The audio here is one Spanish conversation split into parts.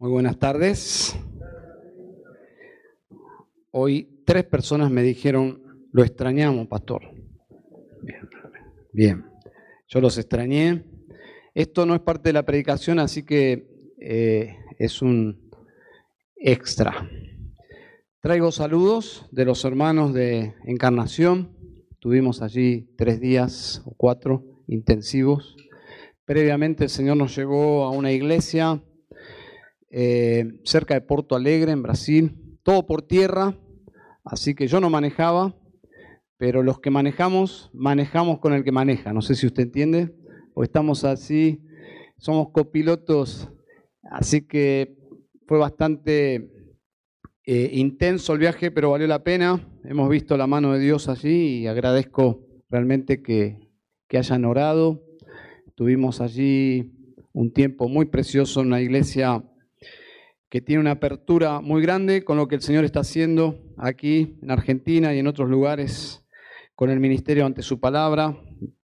Muy buenas tardes. Hoy tres personas me dijeron, lo extrañamos, pastor. Bien, bien. Yo los extrañé. Esto no es parte de la predicación, así que eh, es un extra. Traigo saludos de los hermanos de Encarnación. Tuvimos allí tres días o cuatro intensivos. Previamente el Señor nos llevó a una iglesia eh, cerca de Porto Alegre, en Brasil, todo por tierra, así que yo no manejaba, pero los que manejamos, manejamos con el que maneja, no sé si usted entiende, o estamos así, somos copilotos, así que fue bastante eh, intenso el viaje, pero valió la pena, hemos visto la mano de Dios allí y agradezco realmente que, que hayan orado, tuvimos allí un tiempo muy precioso en una iglesia que tiene una apertura muy grande con lo que el Señor está haciendo aquí en Argentina y en otros lugares con el ministerio ante su palabra.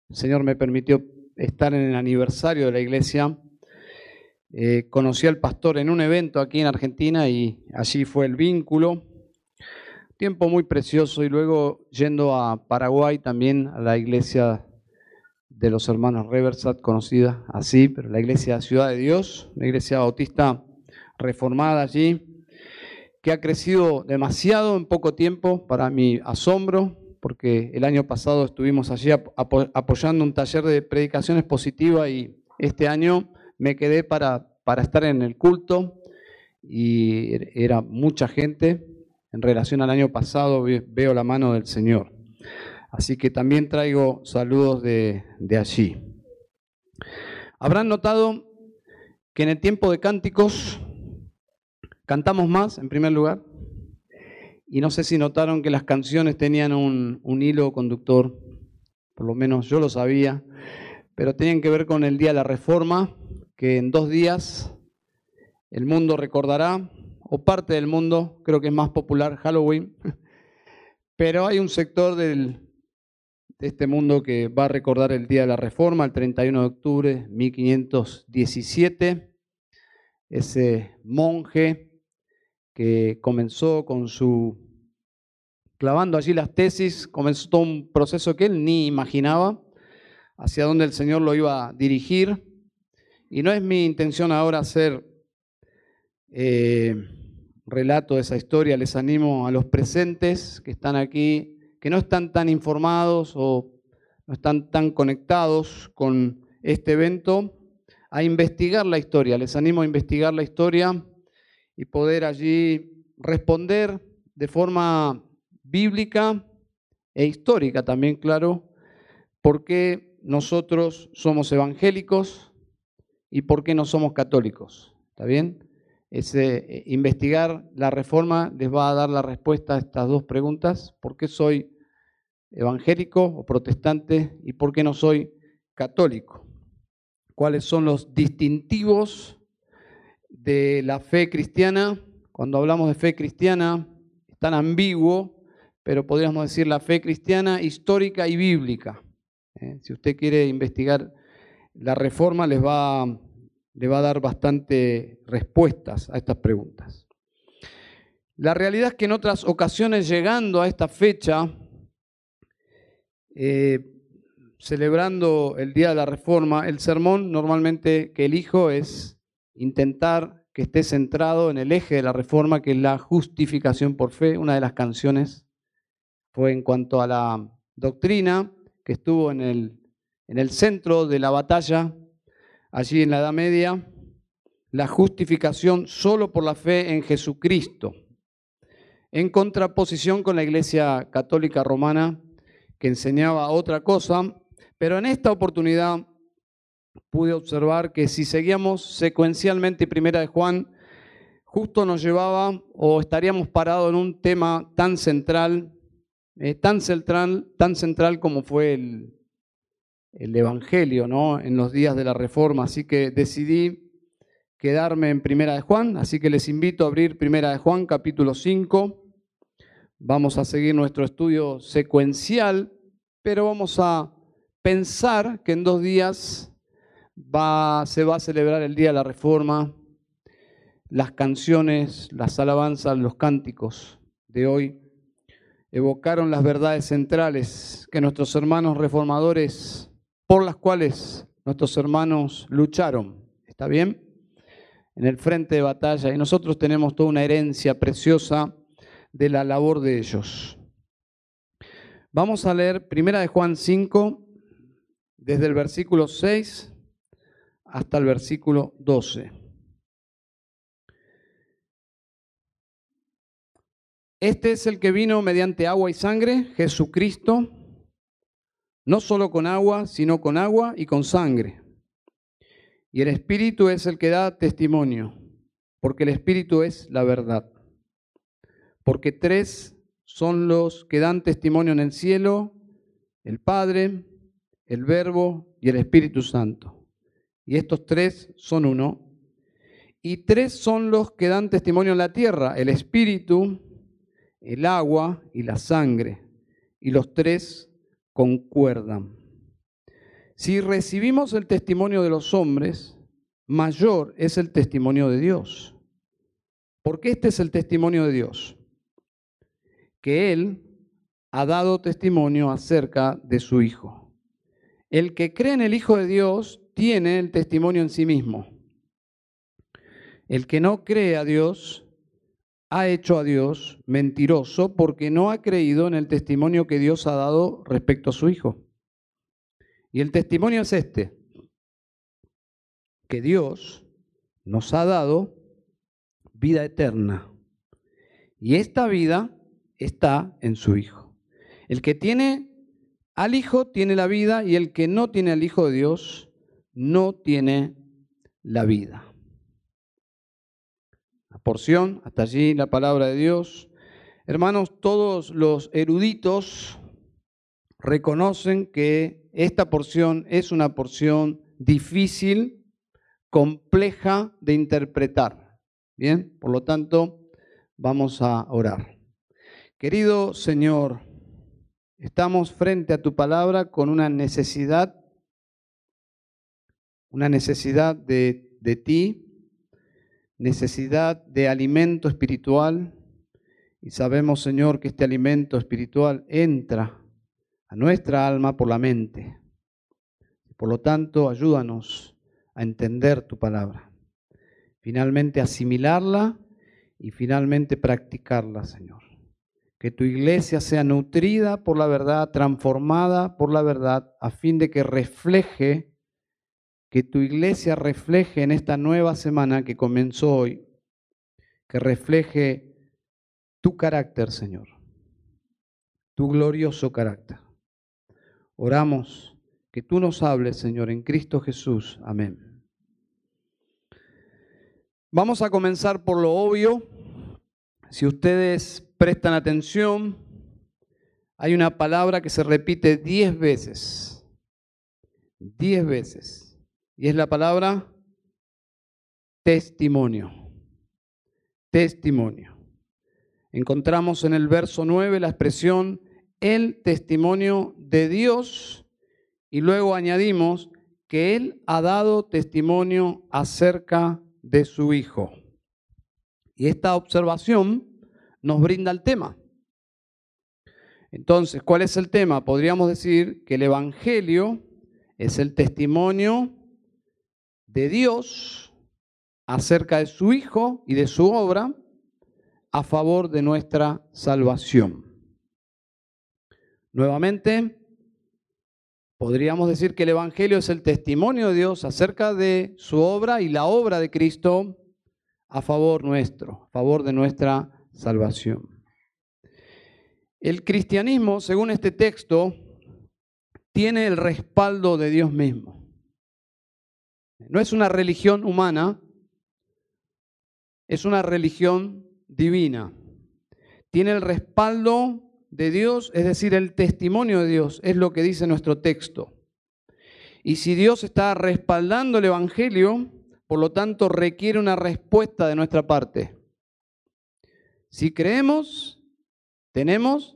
El Señor me permitió estar en el aniversario de la iglesia. Eh, conocí al pastor en un evento aquí en Argentina y allí fue el vínculo. Tiempo muy precioso y luego yendo a Paraguay también a la iglesia de los hermanos Reversat, conocida así, pero la iglesia Ciudad de Dios, una iglesia bautista reformada allí, que ha crecido demasiado en poco tiempo para mi asombro, porque el año pasado estuvimos allí apoyando un taller de predicaciones positivas y este año me quedé para, para estar en el culto y er, era mucha gente. En relación al año pasado veo la mano del Señor. Así que también traigo saludos de, de allí. Habrán notado que en el tiempo de cánticos Cantamos más, en primer lugar. Y no sé si notaron que las canciones tenían un, hilo conductor, por lo menos yo lo sabía, pero tenían que ver con el Día de la Reforma, que en dos días el mundo recordará, o parte del mundo, creo que es más popular Halloween, pero hay un sector del, de este mundo que va a recordar el Día de la Reforma, el 31 de octubre de 1517. Ese monje que comenzó con su, clavando allí las tesis, comenzó todo un proceso que él ni imaginaba hacia dónde el Señor lo iba a dirigir. Y no es mi intención ahora hacer eh, relato de esa historia, les animo a los presentes que están aquí, que no están tan informados o no están tan conectados con este evento, a investigar la historia. Les animo a investigar la historia y poder allí responder de forma bíblica e histórica también, claro, por qué nosotros somos evangélicos y por qué no somos católicos. ¿Está bien? Ese, eh, investigar la reforma les va a dar la respuesta a estas dos preguntas. ¿Por qué soy evangélico o protestante y por qué no soy católico? ¿Cuáles son los distintivos de la fe cristiana, cuando hablamos de fe cristiana, es tan ambiguo, pero podríamos decir la fe cristiana histórica y bíblica. ¿eh? Si usted quiere investigar la reforma, les va, le va a dar bastante respuestas a estas preguntas. La realidad es que en otras ocasiones, llegando a esta fecha, eh, celebrando el Día de la Reforma, el sermón normalmente que elijo es intentar que esté centrado en el eje de la reforma, que es la justificación por fe. Una de las canciones fue en cuanto a la doctrina, que estuvo en el, en el centro de la batalla, allí en la Edad Media, la justificación solo por la fe en Jesucristo, en contraposición con la Iglesia Católica Romana, que enseñaba otra cosa, pero en esta oportunidad pude observar que si seguíamos secuencialmente Primera de Juan, justo nos llevaba o estaríamos parados en un tema tan central, eh, tan central, tan central como fue el, el Evangelio, ¿no? En los días de la Reforma. Así que decidí quedarme en Primera de Juan, así que les invito a abrir Primera de Juan, capítulo 5. Vamos a seguir nuestro estudio secuencial, pero vamos a pensar que en dos días va, se va a celebrar el Día de la Reforma. las canciones, las alabanzas, los cánticos de hoy evocaron las verdades centrales que nuestros hermanos reformadores, por las cuales nuestros hermanos lucharon. ¿Está bien? En el frente de batalla. Y nosotros tenemos toda una herencia preciosa de la labor de ellos. Vamos a leer Primera de Juan 5, desde el versículo 6 hasta el versículo 12. Este es el que vino mediante agua y sangre, Jesucristo, no solo con agua, sino con agua y con sangre. Y el Espíritu es el que da testimonio, porque el Espíritu es la verdad. Porque tres son los que dan testimonio en el cielo, el Padre, el Verbo y el Espíritu Santo. Y estos tres son uno. Y tres son los que dan testimonio en la tierra, el Espíritu, el agua y la sangre. Y los tres concuerdan. Si recibimos el testimonio de los hombres, mayor es el testimonio de Dios. Porque este es el testimonio de Dios que Él ha dado testimonio acerca de su Hijo. El que cree en el Hijo de Dios tiene el testimonio en sí mismo. El que no cree a Dios ha hecho a Dios mentiroso porque no ha creído en el testimonio que Dios ha dado respecto a su Hijo. Y el testimonio es este, que Dios nos ha dado vida eterna. Y esta vida está en su Hijo. El que tiene al Hijo tiene la vida y el que no tiene al Hijo de Dios no tiene la vida. La porción, hasta allí la palabra de Dios. Hermanos, todos los eruditos reconocen que esta porción es una porción difícil, compleja de interpretar. Bien, por lo tanto, vamos a orar. Querido Señor, estamos frente a tu palabra con una necesidad, una necesidad de, de ti, necesidad de alimento espiritual. Y sabemos, Señor, que este alimento espiritual entra a nuestra alma por la mente. Por lo tanto, ayúdanos a entender tu palabra. Finalmente, asimilarla y finalmente practicarla, Señor que tu iglesia sea nutrida por la verdad, transformada por la verdad, a fin de que refleje, que tu iglesia refleje en esta nueva semana que comenzó hoy, que refleje tu carácter, Señor, tu glorioso carácter. Oramos que tú nos hables, Señor, en Cristo Jesús. Amén. Vamos a comenzar por lo obvio. Si ustedes prestan atención, hay una palabra que se repite diez veces. Diez veces. Y es la palabra testimonio. Testimonio. Encontramos en el verso 9 la expresión el testimonio de Dios y luego añadimos que Él ha dado testimonio acerca de su Hijo. Y esta observación nos brinda el tema. Entonces, ¿cuál es el tema? Podríamos decir que el Evangelio es el testimonio de Dios acerca de su Hijo y de su obra a favor de nuestra salvación. Nuevamente, podríamos decir que el Evangelio es el testimonio de Dios acerca de su obra y la obra de Cristo a favor nuestro, a favor de nuestra salvación. El cristianismo, según este texto, tiene el respaldo de Dios mismo. No es una religión humana, es una religión divina. Tiene el respaldo de Dios, es decir, el testimonio de Dios, es lo que dice nuestro texto. Y si Dios está respaldando el Evangelio, por lo tanto requiere una respuesta de nuestra parte. Si creemos, tenemos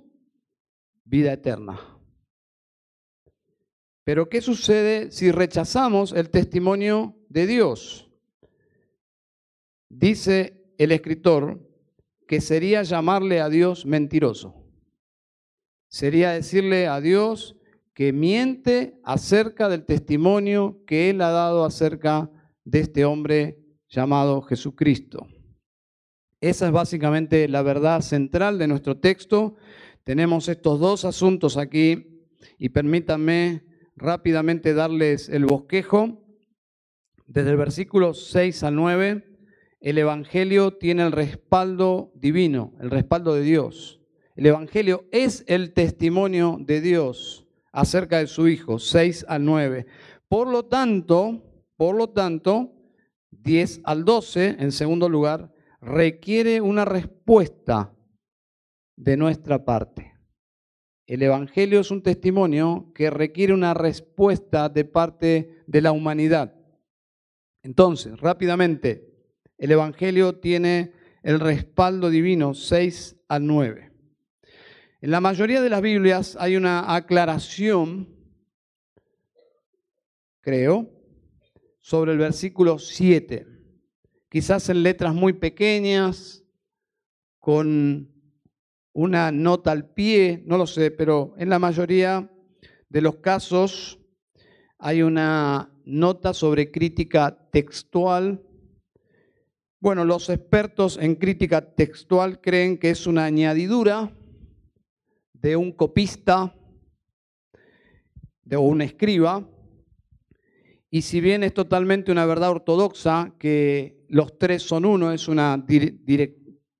vida eterna. Pero ¿qué sucede si rechazamos el testimonio de Dios? dice el escritor que sería llamarle a Dios mentiroso. Sería decirle a Dios que miente acerca del testimonio que Él ha dado acerca de este hombre llamado Jesucristo. Esa es básicamente la verdad central de nuestro texto. Tenemos estos dos asuntos aquí y permítanme rápidamente darles el bosquejo. Desde el versículo 6 al 9, el Evangelio tiene el respaldo divino, el respaldo de Dios. El Evangelio es el testimonio de Dios acerca de su Hijo, 6 al 9. Por lo tanto, por lo tanto, 10 al 12, en segundo lugar, requiere una respuesta de nuestra parte. El Evangelio es un testimonio que requiere una respuesta de parte de la humanidad. Entonces, rápidamente, el Evangelio tiene el respaldo divino 6 al 9. En la mayoría de las Biblias hay una aclaración, creo, sobre el versículo 7 quizás en letras muy pequeñas, con una nota al pie, no lo sé, pero en la mayoría de los casos hay una nota sobre crítica textual. Bueno, los expertos en crítica textual creen que es una añadidura de un copista de un escriba, y si bien es totalmente una verdad ortodoxa que los tres son uno, es una,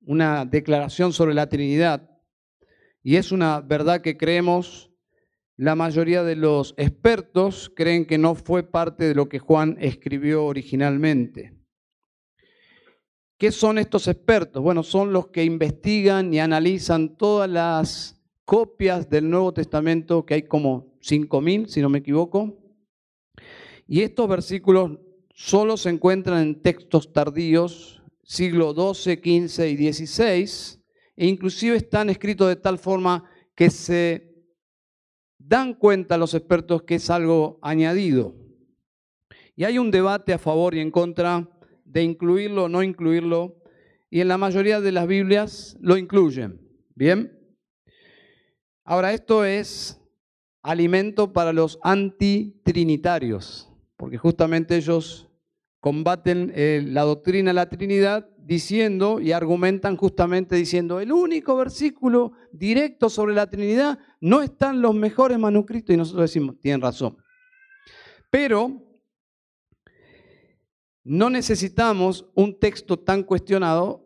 una declaración sobre la Trinidad y es una verdad que creemos, la mayoría de los expertos creen que no fue parte de lo que Juan escribió originalmente. ¿Qué son estos expertos? Bueno, son los que investigan y analizan todas las copias del Nuevo Testamento, que hay como 5.000, si no me equivoco. Y estos versículos solo se encuentran en textos tardíos, siglo XII, XV y XVI, e inclusive están escritos de tal forma que se dan cuenta los expertos que es algo añadido. Y hay un debate a favor y en contra de incluirlo o no incluirlo, y en la mayoría de las Biblias lo incluyen. ¿Bien? Ahora, esto es alimento para los antitrinitarios, porque justamente ellos combaten eh, la doctrina de la Trinidad diciendo y argumentan justamente diciendo, el único versículo directo sobre la Trinidad no están los mejores manuscritos y nosotros decimos, tienen razón. Pero no necesitamos un texto tan cuestionado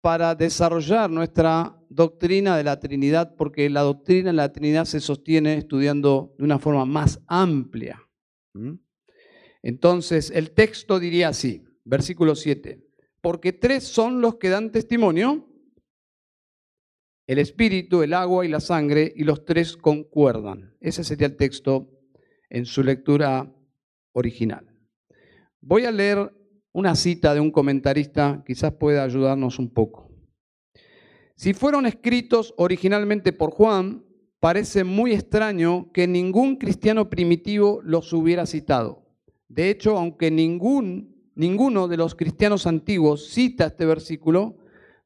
para desarrollar nuestra doctrina de la Trinidad, porque la doctrina de la Trinidad se sostiene estudiando de una forma más amplia. Entonces, el texto diría así, versículo 7, porque tres son los que dan testimonio, el espíritu, el agua y la sangre, y los tres concuerdan. Ese sería el texto en su lectura original. Voy a leer una cita de un comentarista, quizás pueda ayudarnos un poco. Si fueron escritos originalmente por Juan, parece muy extraño que ningún cristiano primitivo los hubiera citado. De hecho, aunque ningún, ninguno de los cristianos antiguos cita este versículo,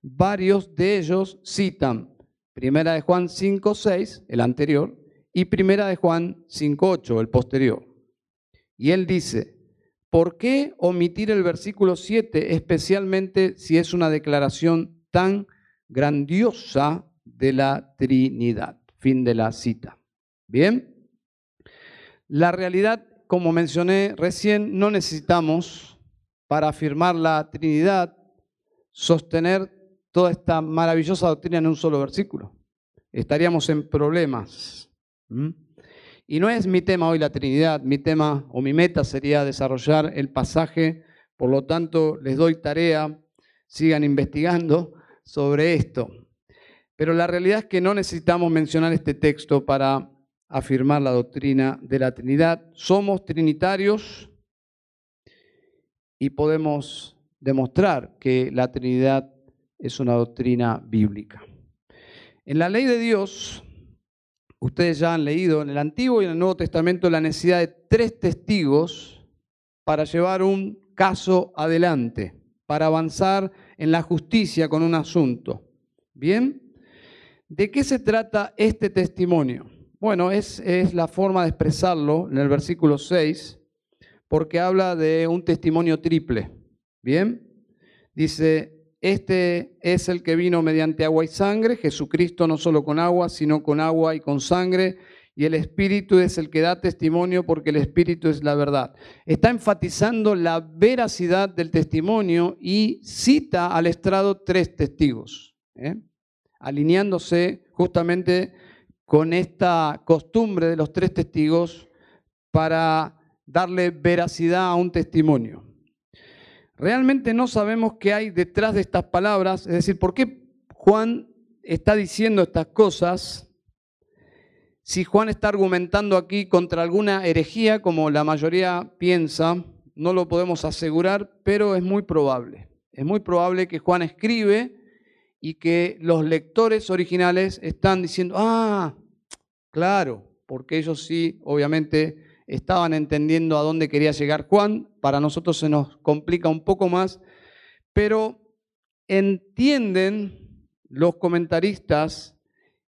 varios de ellos citan Primera de Juan 5.6, el anterior, y Primera de Juan 5.8, el posterior. Y él dice, ¿por qué omitir el versículo 7, especialmente si es una declaración tan grandiosa de la Trinidad? Fin de la cita. Bien, la realidad como mencioné recién, no necesitamos para afirmar la Trinidad sostener toda esta maravillosa doctrina en un solo versículo. Estaríamos en problemas. Y no es mi tema hoy la Trinidad, mi tema o mi meta sería desarrollar el pasaje, por lo tanto les doy tarea, sigan investigando sobre esto. Pero la realidad es que no necesitamos mencionar este texto para afirmar la doctrina de la Trinidad. Somos trinitarios y podemos demostrar que la Trinidad es una doctrina bíblica. En la ley de Dios, ustedes ya han leído en el Antiguo y en el Nuevo Testamento la necesidad de tres testigos para llevar un caso adelante. para avanzar en la justicia con un asunto. ¿Bien? ¿De qué se trata este testimonio? Bueno, es, es la forma de expresarlo en el versículo 6, porque habla de un testimonio triple. ¿Bien? Dice, este es el que vino mediante agua y sangre, Jesucristo no solo con agua, sino con agua y con sangre, y el Espíritu es el que da testimonio porque el Espíritu es la verdad. Está enfatizando la veracidad del testimonio y cita al estrado tres testigos, ¿eh? alineándose justamente con esta costumbre de los tres testigos para darle veracidad a un testimonio. Realmente no sabemos qué hay detrás de estas palabras, es decir, por qué Juan está diciendo estas cosas. Si Juan está argumentando aquí contra alguna herejía, como la mayoría piensa, no lo podemos asegurar, pero es muy probable. Es muy probable que Juan escribe y que los lectores originales están diciendo, ah, claro, porque ellos sí, obviamente, estaban entendiendo a dónde quería llegar Juan, para nosotros se nos complica un poco más, pero entienden los comentaristas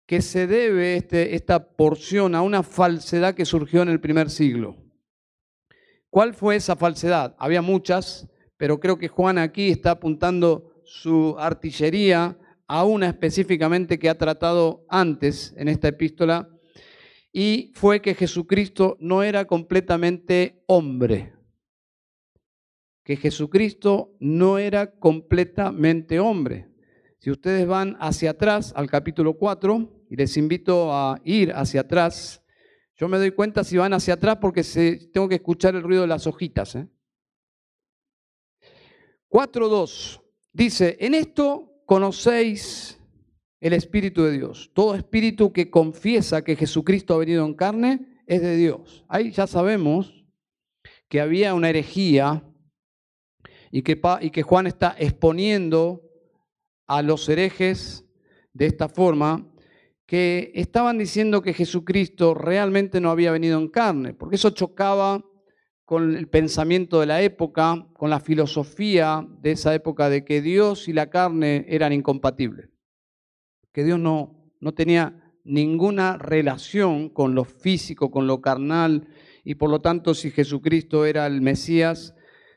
que se debe este, esta porción a una falsedad que surgió en el primer siglo. ¿Cuál fue esa falsedad? Había muchas, pero creo que Juan aquí está apuntando su artillería a una específicamente que ha tratado antes en esta epístola, y fue que Jesucristo no era completamente hombre. Que Jesucristo no era completamente hombre. Si ustedes van hacia atrás al capítulo 4, y les invito a ir hacia atrás, yo me doy cuenta si van hacia atrás porque tengo que escuchar el ruido de las hojitas. ¿eh? 4.2 dice, en esto conocéis el Espíritu de Dios. Todo espíritu que confiesa que Jesucristo ha venido en carne es de Dios. Ahí ya sabemos que había una herejía y que, Juan está exponiendo a los herejes de esta forma, que estaban diciendo que Jesucristo realmente no había venido en carne, porque eso chocaba con el pensamiento de la época, con la filosofía de esa época de que Dios y la carne eran incompatibles que Dios no, no tenía ninguna relación con lo físico, con lo carnal, y por lo tanto si Jesucristo era el Mesías,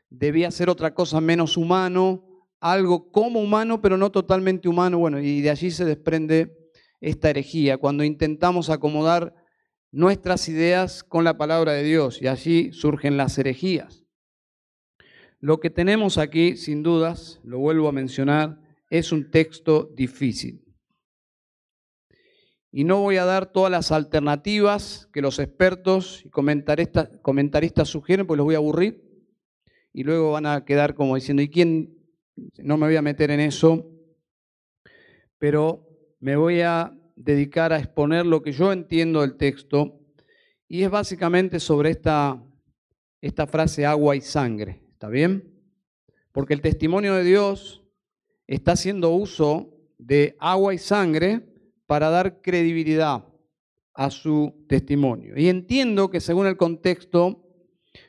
debía ser otra cosa menos humano, algo como humano, pero no totalmente humano. Bueno, y de allí se desprende esta herejía, cuando intentamos acomodar nuestras ideas con la palabra de Dios, y allí surgen las herejías. Lo que tenemos aquí, sin dudas, lo vuelvo a mencionar, es un texto difícil. Y no voy a dar todas las alternativas que los expertos y comentaristas, comentaristas sugieren, porque los voy a aburrir. Y luego van a quedar como diciendo, ¿y quién? No me voy a meter en eso, pero me voy a dedicar a exponer lo que yo entiendo del texto. Y es básicamente sobre esta, esta frase agua y sangre. ¿Está bien? Porque el testimonio de Dios está haciendo uso de agua y sangre para dar credibilidad a su testimonio. Y entiendo que según el contexto,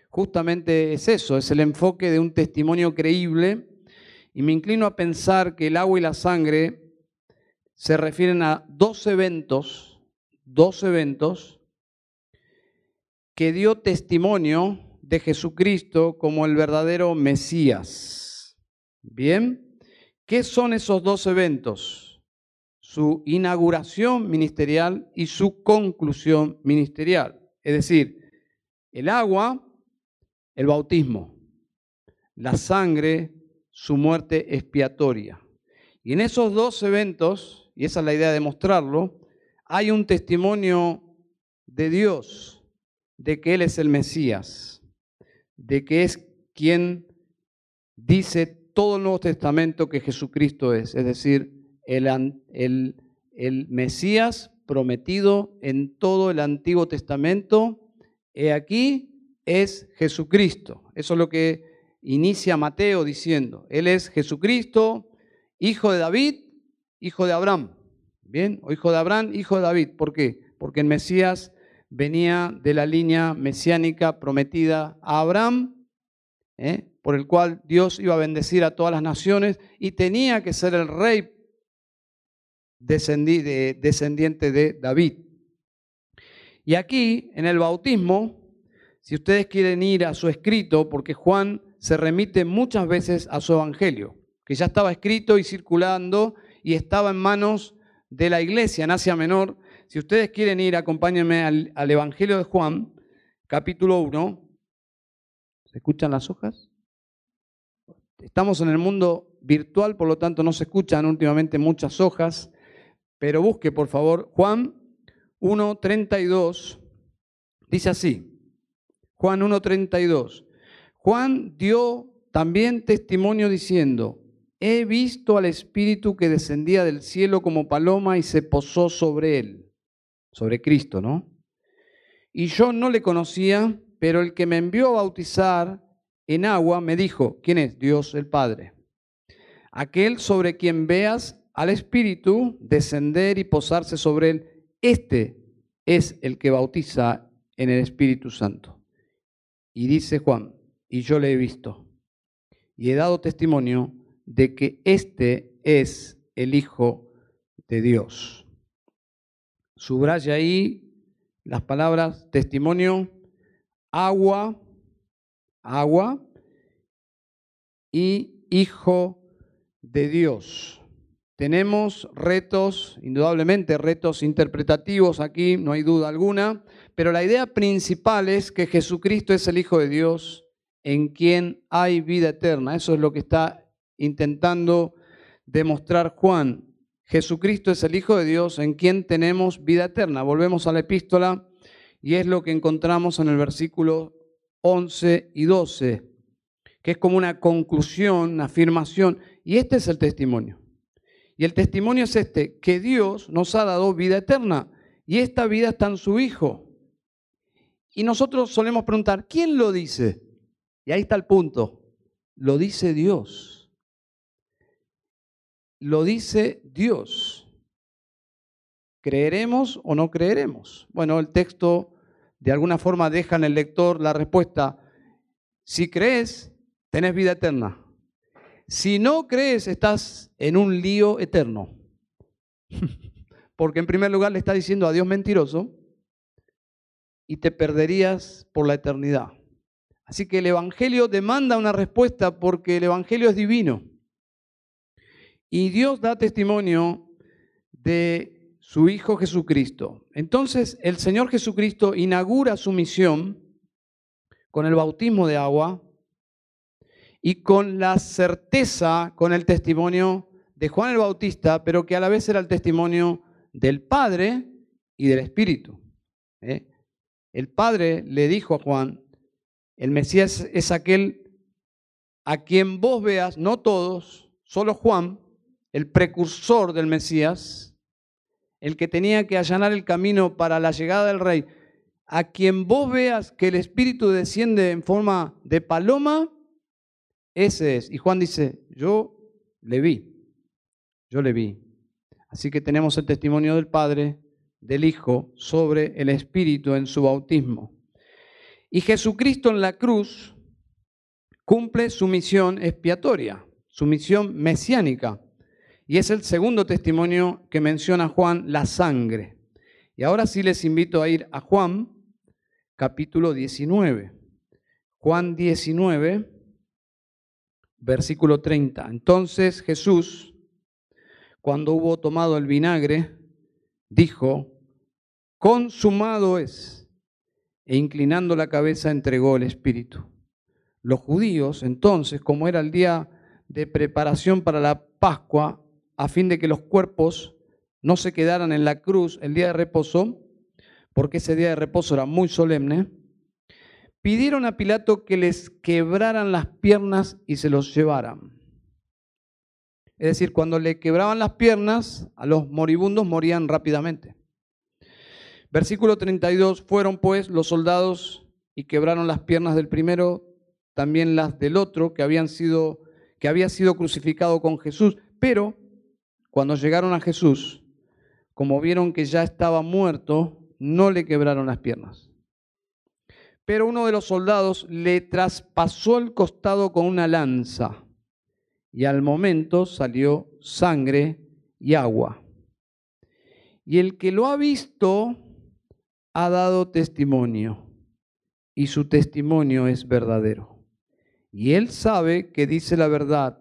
justamente es eso, es el enfoque de un testimonio creíble, y me inclino a pensar que el agua y la sangre se refieren a dos eventos, dos eventos que dio testimonio de Jesucristo como el verdadero Mesías. Bien, ¿qué son esos dos eventos? su inauguración ministerial y su conclusión ministerial. Es decir, el agua, el bautismo, la sangre, su muerte expiatoria. Y en esos dos eventos, y esa es la idea de mostrarlo, hay un testimonio de Dios de que Él es el Mesías, de que es quien dice todo el Nuevo Testamento que Jesucristo es, es decir, el, Mesías prometido en todo el Antiguo Testamento, he aquí, es Jesucristo. Eso es lo que inicia Mateo diciendo. Él es Jesucristo, hijo de David, hijo de Abraham. Bien, o hijo de Abraham, hijo de David. ¿Por qué? Porque el Mesías venía de la línea mesiánica prometida a Abraham ¿eh? por el cual Dios iba a bendecir a todas las naciones y tenía que ser el rey descendiente de David. Y aquí, en el bautismo, si ustedes quieren ir a su escrito, porque Juan se remite muchas veces a su evangelio, que ya estaba escrito y circulando y estaba en manos de la iglesia en Asia Menor. Si ustedes quieren ir, acompáñenme al, Evangelio de Juan, capítulo 1. ¿Se escuchan las hojas? Estamos en el mundo virtual, por lo tanto no se escuchan últimamente muchas hojas, pero busque por favor Juan 1.32, dice así, Juan 1.32. Juan dio también testimonio diciendo, he visto al Espíritu que descendía del cielo como paloma y se posó sobre él, sobre Cristo, ¿no? Y yo no le conocía, pero el que me envió a bautizar en agua me dijo, ¿quién es? Dios el Padre. Aquel sobre quien veas al Espíritu descender y posarse sobre él, este es el que bautiza en el Espíritu Santo. Y dice Juan, y yo le he visto, y he dado testimonio de que este es el Hijo de Dios. Subraya ahí las palabras testimonio, agua, agua y Hijo de Dios. Tenemos retos, indudablemente retos interpretativos aquí, no hay duda alguna, pero la idea principal es que Jesucristo es el Hijo de Dios en quien hay vida eterna. Eso es lo que está intentando demostrar Juan. Jesucristo es el Hijo de Dios en quien tenemos vida eterna. Volvemos a la epístola y es lo que encontramos en el versículo 11 y 12, que es como una conclusión, una afirmación. Y este es el testimonio. Y el testimonio es este, que Dios nos ha dado vida eterna. Y esta vida está en su Hijo. Y nosotros solemos preguntar, ¿quién lo dice? Y ahí está el punto. Lo dice Dios. Lo dice Dios. ¿Creeremos o no creeremos? Bueno, el texto de alguna forma deja en el lector la respuesta. Si crees, tenés vida eterna. Si no crees, estás en un lío eterno. Porque en primer lugar le está diciendo a Dios mentiroso y te perderías por la eternidad. Así que el Evangelio demanda una respuesta porque el Evangelio es divino. Y Dios da testimonio de su Hijo Jesucristo. Entonces el Señor Jesucristo inaugura su misión con el bautismo de agua y con la certeza, con el testimonio de Juan el Bautista, pero que a la vez era el testimonio del Padre y del Espíritu. ¿eh? El Padre le dijo a Juan, el Mesías es aquel a quien vos veas, no todos, solo Juan, el precursor del Mesías, el que tenía que allanar el camino para la llegada del rey, a quien vos veas que el Espíritu desciende en forma de paloma, ese es. Y Juan dice, yo le vi, yo le vi. Así que tenemos el testimonio del Padre, del Hijo sobre el Espíritu en su bautismo. Y Jesucristo en la cruz cumple su misión expiatoria, su misión mesiánica. Y es el segundo testimonio que menciona Juan, la sangre. Y ahora sí les invito a ir a Juan, capítulo 19. Juan 19, versículo 30. Entonces Jesús, cuando hubo tomado el vinagre, dijo, consumado es, e inclinando la cabeza entregó el Espíritu. Los judíos, entonces, como era el día de preparación para la Pascua, a fin de que los cuerpos no se quedaran en la cruz el día de reposo, porque ese día de reposo era muy solemne, pidieron a Pilato que les quebraran las piernas y se los llevaran. Es decir, cuando le quebraban las piernas, a los moribundos morían rápidamente. Versículo 32, fueron pues los soldados y quebraron las piernas del primero, también las del otro que habían sido que había sido crucificado con Jesús, pero cuando llegaron a Jesús, como vieron que ya estaba muerto, no le quebraron las piernas. pero uno de los soldados le traspasó el costado con una lanza y al momento salió sangre y agua. Y el que lo ha visto ha dado testimonio y su testimonio es verdadero. Y él sabe que dice la verdad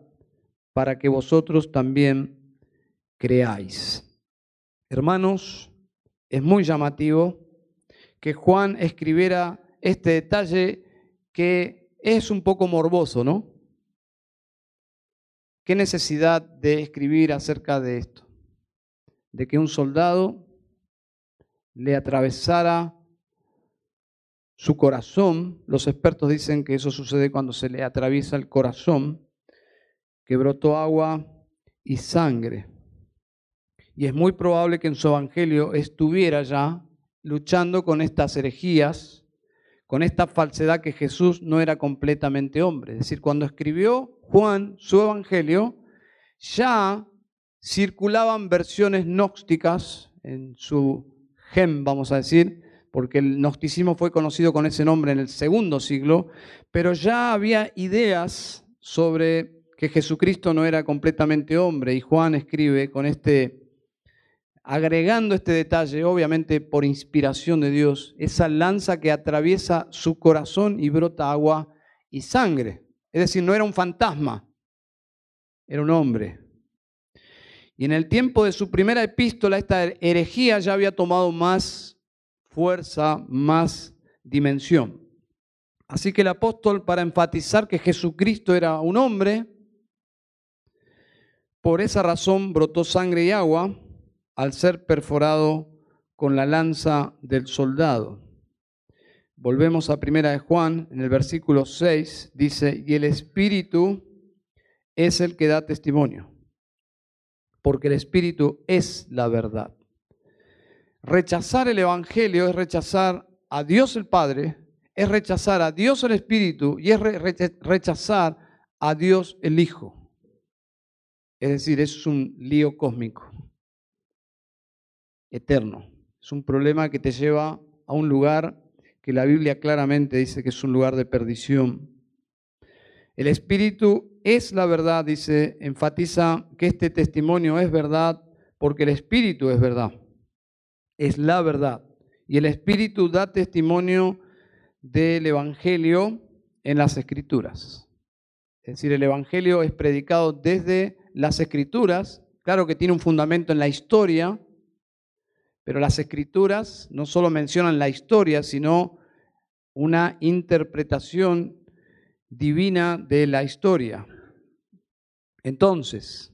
para que vosotros también creáis. Hermanos, es muy llamativo que Juan escribiera este detalle que es un poco morboso, ¿no? ¿Qué necesidad de escribir acerca de esto? De que un soldado le atravesara su corazón. Los expertos dicen que eso sucede cuando se le atraviesa el corazón, que brotó agua y sangre. Y es muy probable que en su evangelio estuviera ya luchando con estas herejías, con esta falsedad que Jesús no era completamente hombre. Es decir, cuando escribió Juan su evangelio, ya circulaban versiones gnósticas en su gem, vamos a decir, porque el gnosticismo fue conocido con ese nombre en el segundo siglo, pero ya había ideas sobre que Jesucristo no era completamente hombre y Juan escribe con este agregando este detalle, obviamente por inspiración de Dios, esa lanza que atraviesa su corazón y brota agua y sangre. Es decir, no era un fantasma, era un hombre. Y en el tiempo de su primera epístola, esta herejía ya había tomado más fuerza, más dimensión. Así que el apóstol, para enfatizar que Jesucristo era un hombre, por esa razón brotó sangre y agua al ser perforado con la lanza del soldado. Volvemos a primera de Juan, en el versículo 6, dice, y el Espíritu es el que da testimonio, porque el Espíritu es la verdad. Rechazar el Evangelio es rechazar a Dios el Padre, es rechazar a Dios el Espíritu y es rechazar a Dios el Hijo. Es decir, es un lío cósmico, eterno. Es un problema que te lleva a un lugar que la Biblia claramente dice que es un lugar de perdición. El Espíritu es la verdad, dice, enfatiza que este testimonio es verdad porque el Espíritu es verdad es la verdad. Y el Espíritu da testimonio del Evangelio en las Escrituras. Es decir, el Evangelio es predicado desde las Escrituras. Claro que tiene un fundamento en la historia, pero las Escrituras no solo mencionan la historia, sino una interpretación divina de la historia. Entonces,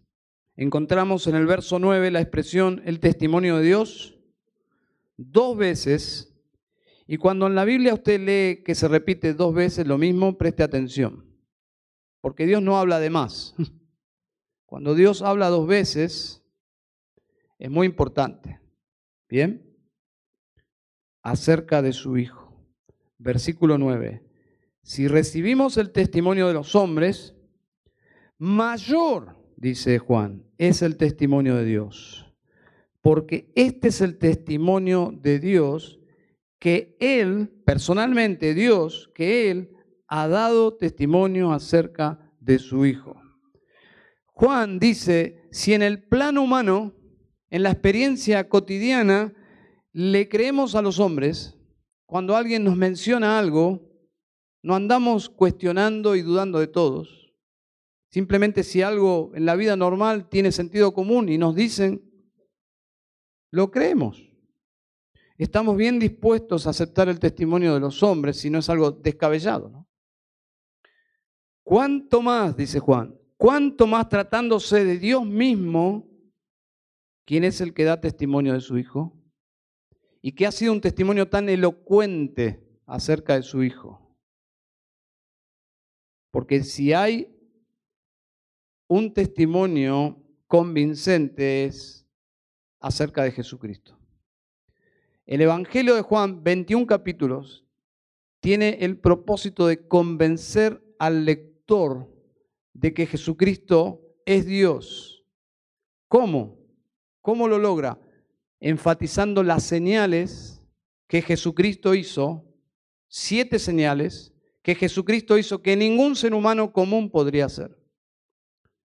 encontramos en el verso 9 la expresión el testimonio de Dios dos veces, y cuando en la Biblia usted lee que se repite dos veces lo mismo, preste atención, porque Dios no habla de más. Cuando Dios habla dos veces, es muy importante. ¿Bien? Acerca de su Hijo. Versículo 9. Si recibimos el testimonio de los hombres, mayor, dice Juan, es el testimonio de Dios porque este es el testimonio de Dios que Él, personalmente Dios, que Él ha dado testimonio acerca de su Hijo. Juan dice, si en el plano humano, en la experiencia cotidiana, le creemos a los hombres, cuando alguien nos menciona algo, no andamos cuestionando y dudando de todos. Simplemente si algo en la vida normal tiene sentido común y nos dicen, lo creemos. Estamos bien dispuestos a aceptar el testimonio de los hombres si no es algo descabellado. ¿no? ¿Cuánto más, dice Juan, cuánto más tratándose de Dios mismo, quien es el que da testimonio de su Hijo? Y que ha sido un testimonio tan elocuente acerca de su Hijo. Porque si hay un testimonio convincente es acerca de Jesucristo. El Evangelio de Juan, 21 capítulos, tiene el propósito de convencer al lector de que Jesucristo es Dios. ¿Cómo? ¿Cómo lo logra? Enfatizando las señales que Jesucristo hizo siete señales que Jesucristo hizo que ningún ser humano común podría hacer.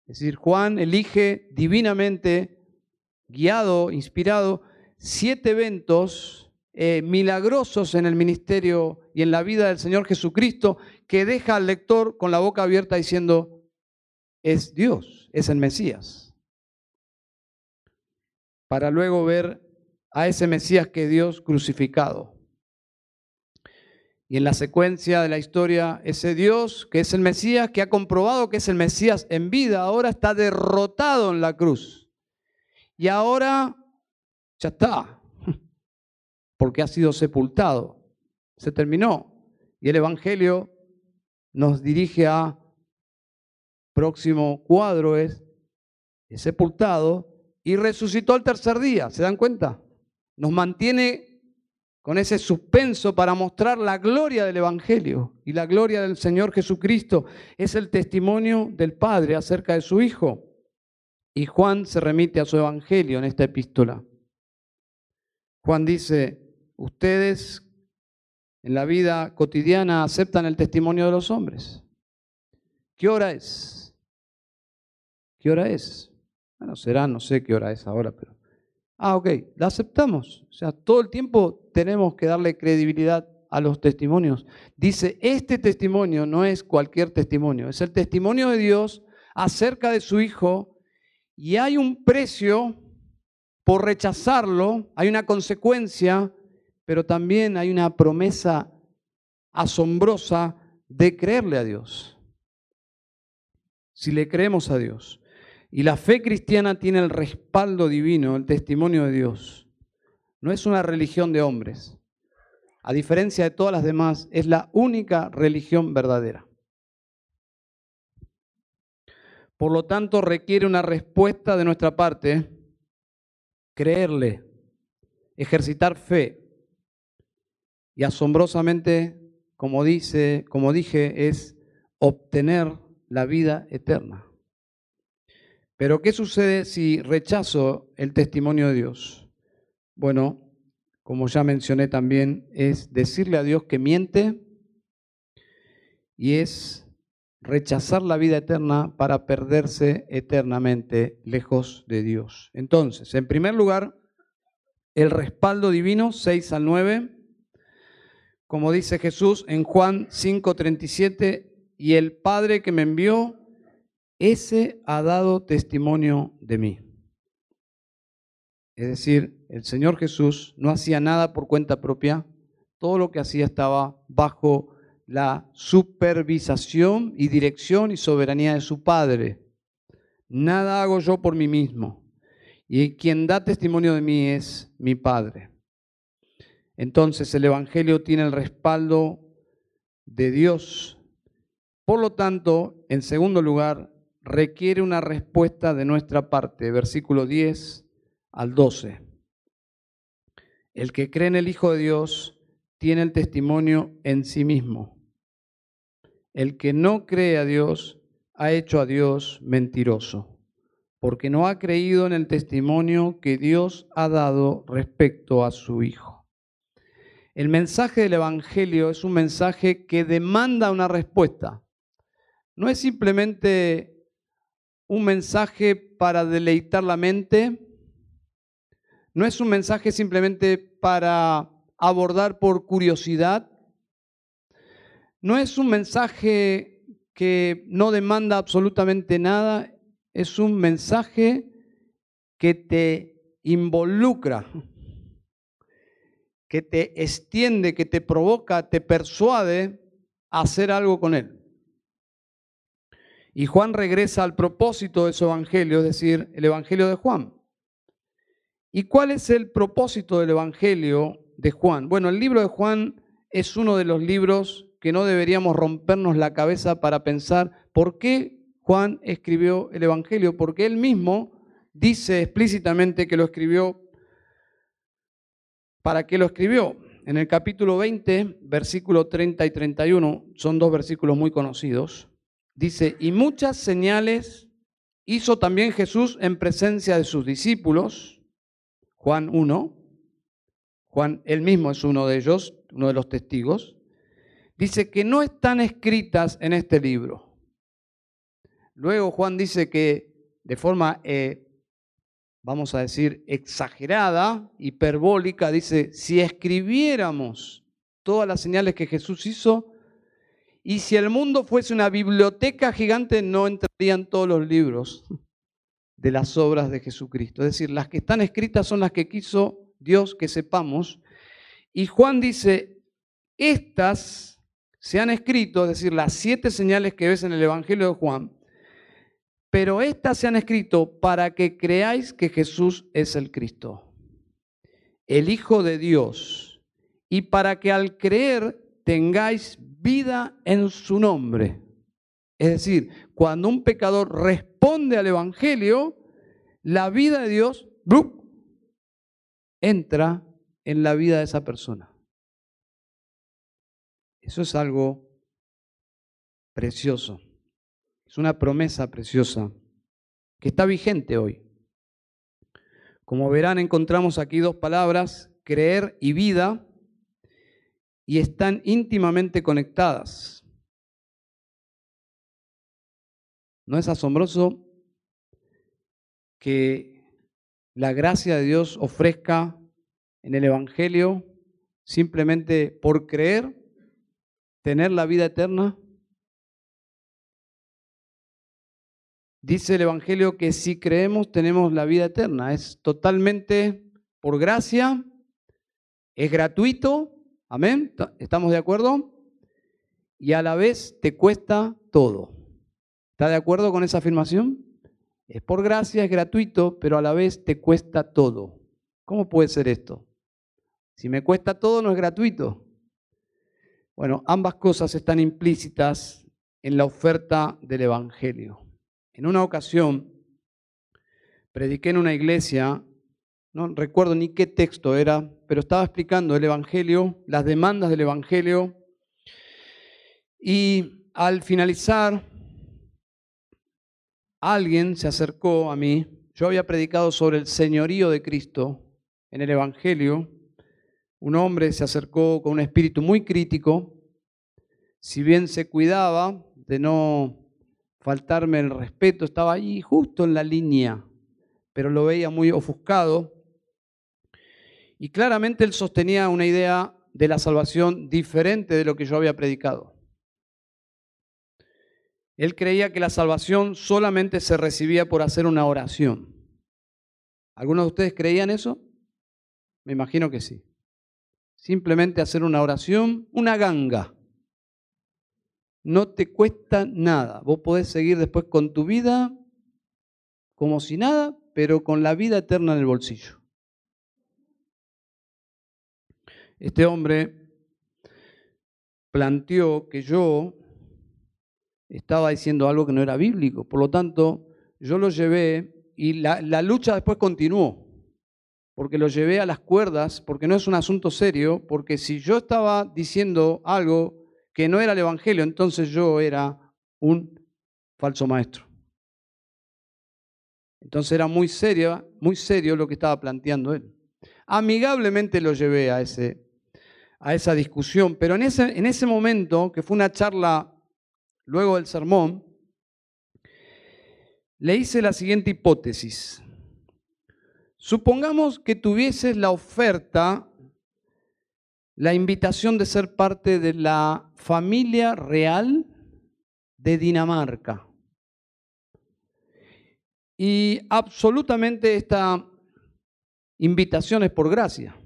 Es decir, Juan elige divinamente, guiado, inspirado, siete eventos eh, milagrosos en el ministerio y en la vida del Señor Jesucristo que deja al lector con la boca abierta diciendo, es Dios, es el Mesías. Para luego ver a ese Mesías que Dios crucificado. Y en la secuencia de la historia, ese Dios que es el Mesías, que ha comprobado que es el Mesías en vida, ahora está derrotado en la cruz. Y ahora ya está, porque ha sido sepultado. Se terminó. Y el Evangelio nos dirige a próximo cuadro es, es sepultado y resucitó el tercer día. ¿Se dan cuenta? Nos mantiene con ese suspenso para mostrar la gloria del Evangelio y la gloria del Señor Jesucristo. Es el testimonio del Padre acerca de su Hijo. Y Juan se remite a su Evangelio en esta epístola. Juan dice, ustedes en la vida cotidiana aceptan el testimonio de los hombres. ¿Qué hora es? ¿Qué hora es? Bueno, será, no sé qué hora es ahora, pero Ah, ok, la aceptamos. O sea, todo el tiempo tenemos que darle credibilidad a los testimonios. Dice, este testimonio no es cualquier testimonio, es el testimonio de Dios acerca de su Hijo y hay un precio por rechazarlo, hay una consecuencia, pero también hay una promesa asombrosa de creerle a Dios. Si le creemos a Dios. Y la fe cristiana tiene el respaldo divino, el testimonio de Dios. No es una religión de hombres. A diferencia de todas las demás, es la única religión verdadera. Por lo tanto, requiere una respuesta de nuestra parte, creerle, ejercitar fe. Y asombrosamente, como dice, como dije, es obtener la vida eterna. Pero ¿qué sucede si rechazo el testimonio de Dios? Bueno, como ya mencioné también, es decirle a Dios que miente y es rechazar la vida eterna para perderse eternamente lejos de Dios. Entonces, en primer lugar, el respaldo divino, 6 al 9, como dice Jesús en Juan 5:37, y el Padre que me envió ese ha dado testimonio de mí. Es decir, el Señor Jesús no hacía nada por cuenta propia, todo lo que hacía estaba bajo la supervisación y dirección y soberanía de su Padre. Nada hago yo por mí mismo. Y quien da testimonio de mí es mi Padre. Entonces el Evangelio tiene el respaldo de Dios. Por lo tanto, en segundo lugar, requiere una respuesta de nuestra parte, versículo 10 al 12. El que cree en el Hijo de Dios tiene el testimonio en sí mismo. El que no cree a Dios ha hecho a Dios mentiroso, porque no ha creído en el testimonio que Dios ha dado respecto a su Hijo. El mensaje del Evangelio es un mensaje que demanda una respuesta. No es simplemente un mensaje para deleitar la mente, no es un mensaje simplemente para abordar por curiosidad, no es un mensaje que no demanda absolutamente nada, es un mensaje que te involucra, que te extiende, que te provoca, te persuade a hacer algo con él. Y Juan regresa al propósito de su evangelio, es decir, el evangelio de Juan. ¿Y cuál es el propósito del evangelio de Juan? Bueno, el libro de Juan es uno de los libros que no deberíamos rompernos la cabeza para pensar por qué Juan escribió el evangelio, porque él mismo dice explícitamente que lo escribió para qué lo escribió. En el capítulo 20, versículo 30 y 31, son dos versículos muy conocidos. Dice, y muchas señales hizo también Jesús en presencia de sus discípulos. Juan 1. Juan, él mismo es uno de ellos, uno de los testigos. dice que no están escritas en este libro. Luego Juan dice que de forma, eh, vamos a decir, exagerada, hiperbólica, dice, si escribiéramos todas las señales que Jesús hizo, y si el mundo fuese una biblioteca gigante, no entrarían todos los libros de las obras de Jesucristo. Es decir, las que están escritas son las que quiso Dios que sepamos. Y Juan dice, estas se han escrito, es decir, las siete señales que ves en el Evangelio de Juan, pero estas se han escrito para que creáis que Jesús es el Cristo, el Hijo de Dios, y para que al creer tengáis vida en su nombre. Es decir, cuando un pecador responde al Evangelio, la vida de Dios entra en la vida de esa persona. Eso es algo precioso. Es una promesa preciosa que está vigente hoy. Como verán, encontramos aquí dos palabras, creer y vida, y están íntimamente conectadas. ¿No es asombroso que la gracia de Dios ofrezca en el Evangelio simplemente por creer tener la vida eterna? Dice el Evangelio que si creemos tenemos la vida eterna. Es totalmente por gracia, es gratuito, amén, ¿estamos de acuerdo? Y a la vez te cuesta todo. ¿Está de acuerdo con esa afirmación? Es por gracia, es gratuito, pero a la vez te cuesta todo. ¿Cómo puede ser esto? Si me cuesta todo, no es gratuito. Bueno, ambas cosas están implícitas en la oferta del Evangelio. En una ocasión prediqué en una iglesia, no recuerdo ni qué texto era, pero estaba explicando el Evangelio, las demandas del Evangelio, y al finalizar, alguien se acercó a mí, yo había predicado sobre el señorío de Cristo en el Evangelio, un hombre se acercó con un espíritu muy crítico, si bien se cuidaba de no faltarme el respeto, estaba ahí justo en la línea, pero lo veía muy ofuscado. Y claramente él sostenía una idea de la salvación diferente de lo que yo había predicado. Él creía que la salvación solamente se recibía por hacer una oración. ¿Algunos de ustedes creían eso? Me imagino que sí. Simplemente hacer una oración, una ganga no te cuesta nada. Vos podés seguir después con tu vida como si nada, pero con la vida eterna en el bolsillo. Este hombre planteó que yo estaba diciendo algo que no era bíblico, por lo tanto yo lo llevé y la, lucha después continuó, porque lo llevé a las cuerdas, porque no es un asunto serio, porque si yo estaba diciendo algo que no era el Evangelio, entonces yo era un falso maestro. Entonces era muy serio, muy serio lo que estaba planteando él. Amigablemente lo llevé a, ese, a esa discusión, pero en ese, en ese momento, que fue una charla luego del sermón, le hice la siguiente hipótesis. Supongamos que tuvieses la oferta la invitación de ser parte de la familia real de Dinamarca. Y absolutamente esta invitación es por gracia.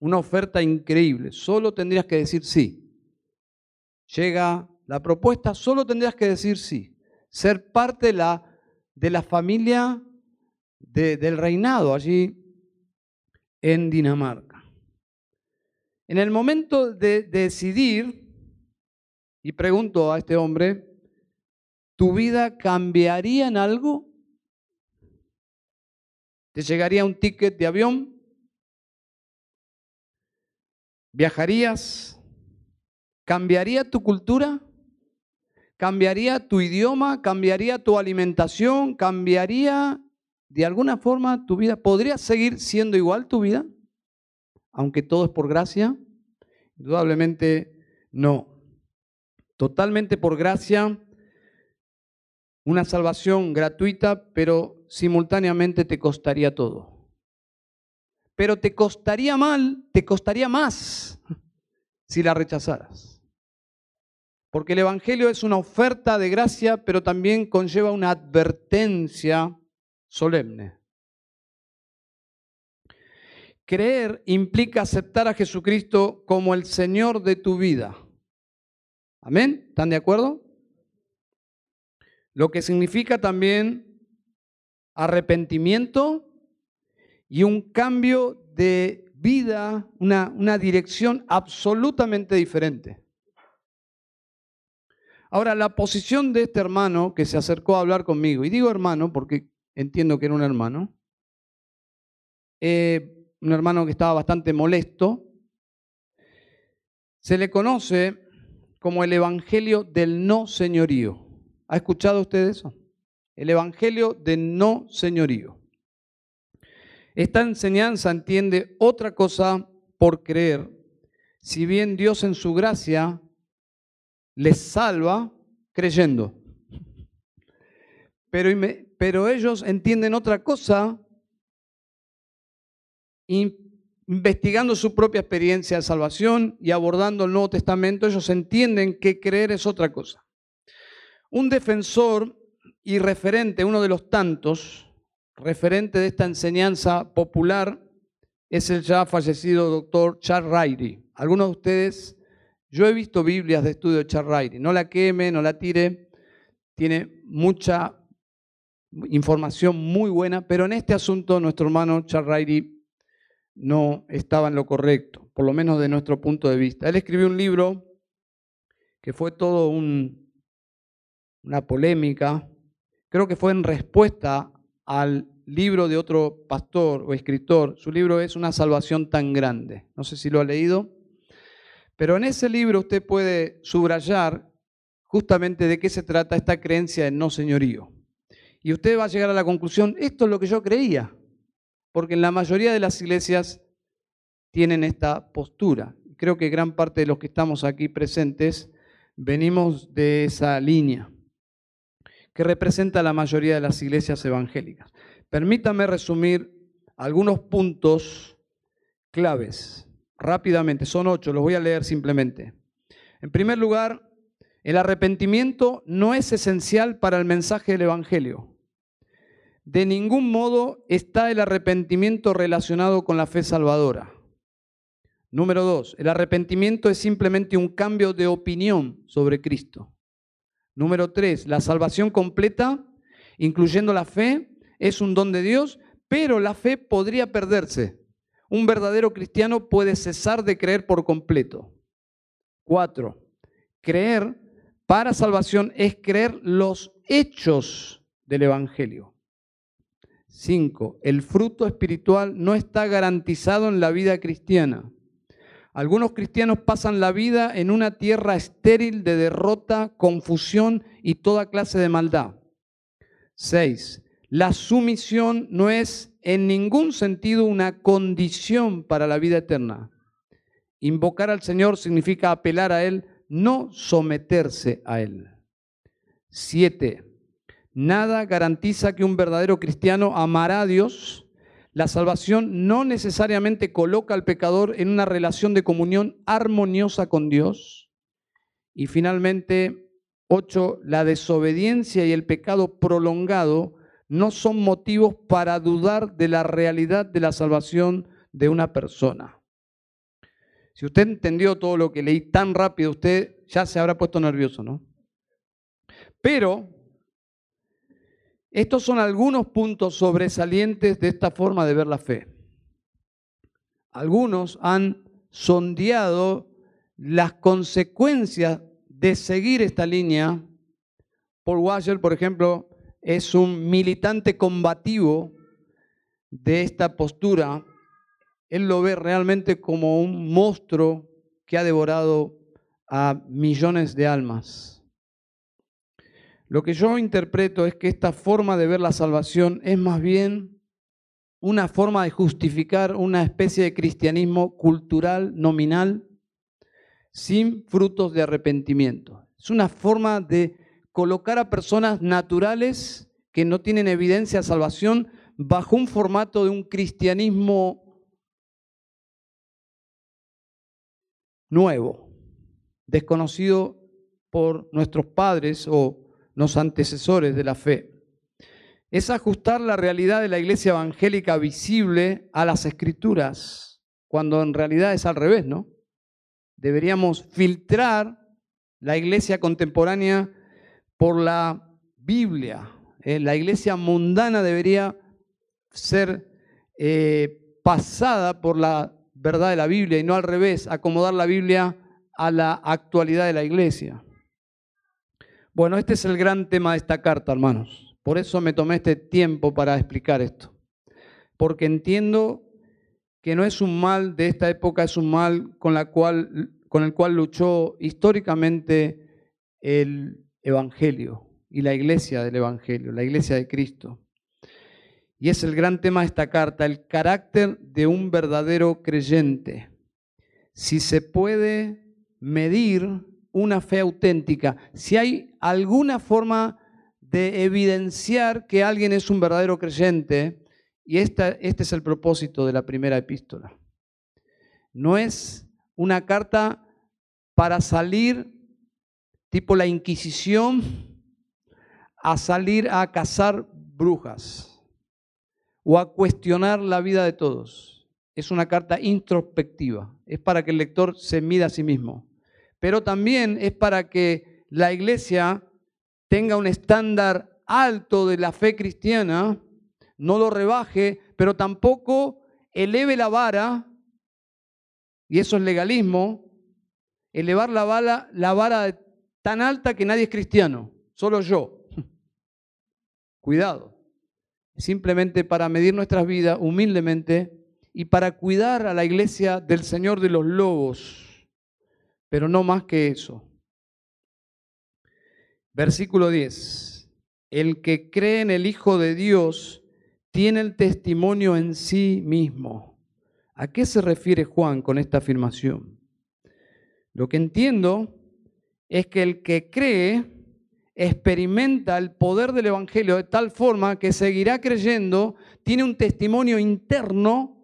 Una oferta increíble. Solo tendrías que decir sí. Llega la propuesta, solo tendrías que decir sí. Ser parte de la, de la familia del reinado allí en Dinamarca. En el momento de decidir, y pregunto a este hombre, ¿tu vida cambiaría en algo? ¿Te llegaría un ticket de avión? ¿Viajarías? ¿Cambiaría tu cultura? ¿Cambiaría tu idioma? ¿Cambiaría tu alimentación? ¿Cambiaría de alguna forma tu vida? ¿Podría seguir siendo igual tu vida? aunque todo es por gracia, indudablemente No. Totalmente por gracia, una salvación gratuita, pero simultáneamente te costaría todo. Pero te costaría mal, te costaría más si la rechazaras. Porque el Evangelio es una oferta de gracia, pero también conlleva una advertencia solemne. Creer implica aceptar a Jesucristo como el Señor de tu vida. Amén. ¿Están de acuerdo? Lo que significa también arrepentimiento y un cambio de vida, una, dirección absolutamente diferente. Ahora, la posición de este hermano que se acercó a hablar conmigo, y digo hermano porque entiendo que era un hermano, eh, un hermano que estaba bastante molesto, se le conoce como el Evangelio del no señorío. ¿Ha escuchado usted eso? El Evangelio del no señorío. Esta enseñanza entiende otra cosa por creer, si bien Dios en su gracia les salva creyendo. Pero, ellos entienden otra cosa investigando su propia experiencia de salvación y abordando el Nuevo Testamento, ellos entienden que creer es otra cosa. Un defensor y referente, uno de los tantos, referente de esta enseñanza popular, es el ya fallecido doctor Charles Riley. Algunos de ustedes, yo he visto Biblias de estudio de Charles Riley, no la queme, no la tire, tiene mucha información muy buena, pero en este asunto nuestro hermano Charles Riley no estaba en lo correcto, por lo menos de nuestro punto de vista. Él escribió un libro que fue todo un, una polémica, creo que fue en respuesta al libro de otro pastor o escritor. Su libro es Una salvación tan grande. No sé si lo ha leído, pero en ese libro usted puede subrayar justamente de qué se trata esta creencia de no señorío. Y usted va a llegar a la conclusión, esto es lo que yo creía porque en la mayoría de las iglesias tienen esta postura. Creo que gran parte de los que estamos aquí presentes venimos de esa línea que representa la mayoría de las iglesias evangélicas. Permítame resumir algunos puntos claves rápidamente. Son ocho, los voy a leer simplemente. En primer lugar, el arrepentimiento no es esencial para el mensaje del Evangelio. De ningún modo está el arrepentimiento relacionado con la fe salvadora. Número dos, el arrepentimiento es simplemente un cambio de opinión sobre Cristo. Número tres, la salvación completa, incluyendo la fe, es un don de Dios, pero la fe podría perderse. Un verdadero cristiano puede cesar de creer por completo. Cuatro, creer para salvación es creer los hechos del Evangelio. 5. El fruto espiritual no está garantizado en la vida cristiana. Algunos cristianos pasan la vida en una tierra estéril de derrota, confusión y toda clase de maldad. 6. La sumisión no es en ningún sentido una condición para la vida eterna. Invocar al Señor significa apelar a Él, no someterse a Él. 7. Nada garantiza que un verdadero cristiano amará a Dios. La salvación no necesariamente coloca al pecador en una relación de comunión armoniosa con Dios. Y finalmente, ocho, la desobediencia y el pecado prolongado no son motivos para dudar de la realidad de la salvación de una persona. Si usted entendió todo lo que leí tan rápido, usted ya se habrá puesto nervioso, ¿no? Pero estos son algunos puntos sobresalientes de esta forma de ver la fe. Algunos han sondeado las consecuencias de seguir esta línea. Paul Washer, por ejemplo, es un militante combativo de esta postura. Él lo ve realmente como un monstruo que ha devorado a millones de almas. Lo que yo interpreto es que esta forma de ver la salvación es más bien una forma de justificar una especie de cristianismo cultural, nominal, sin frutos de arrepentimiento. Es una forma de colocar a personas naturales que no tienen evidencia de salvación bajo un formato de un cristianismo nuevo, desconocido por nuestros padres o los antecesores de la fe. Es ajustar la realidad de la iglesia evangélica visible a las escrituras, cuando en realidad es al revés, ¿no? Deberíamos filtrar la iglesia contemporánea por la Biblia. ¿eh? La iglesia mundana debería ser eh, pasada por la verdad de la Biblia y no al revés, acomodar la Biblia a la actualidad de la iglesia. Bueno, este es el gran tema de esta carta, hermanos. Por eso me tomé este tiempo para explicar esto. Porque entiendo que no es un mal de esta época, es un mal con, con el cual luchó históricamente el Evangelio y la iglesia del Evangelio, la iglesia de Cristo. Y es el gran tema de esta carta, el carácter de un verdadero creyente. Si se puede medir una fe auténtica, si hay alguna forma de evidenciar que alguien es un verdadero creyente, y esta, este es el propósito de la primera epístola. No es una carta para salir, tipo la Inquisición, a salir a cazar brujas o a cuestionar la vida de todos. Es una carta introspectiva, es para que el lector se mida a sí mismo pero también es para que la iglesia tenga un estándar alto de la fe cristiana, no lo rebaje, pero tampoco eleve la vara, y eso es legalismo, elevar la vara, tan alta que nadie es cristiano, solo yo. Cuidado. Simplemente para medir nuestras vidas humildemente y para cuidar a la iglesia del Señor de los lobos pero no más que eso. Versículo 10. El que cree en el Hijo de Dios tiene el testimonio en sí mismo. ¿A qué se refiere Juan con esta afirmación? Lo que entiendo es que el que cree experimenta el poder del Evangelio de tal forma que seguirá creyendo, tiene un testimonio interno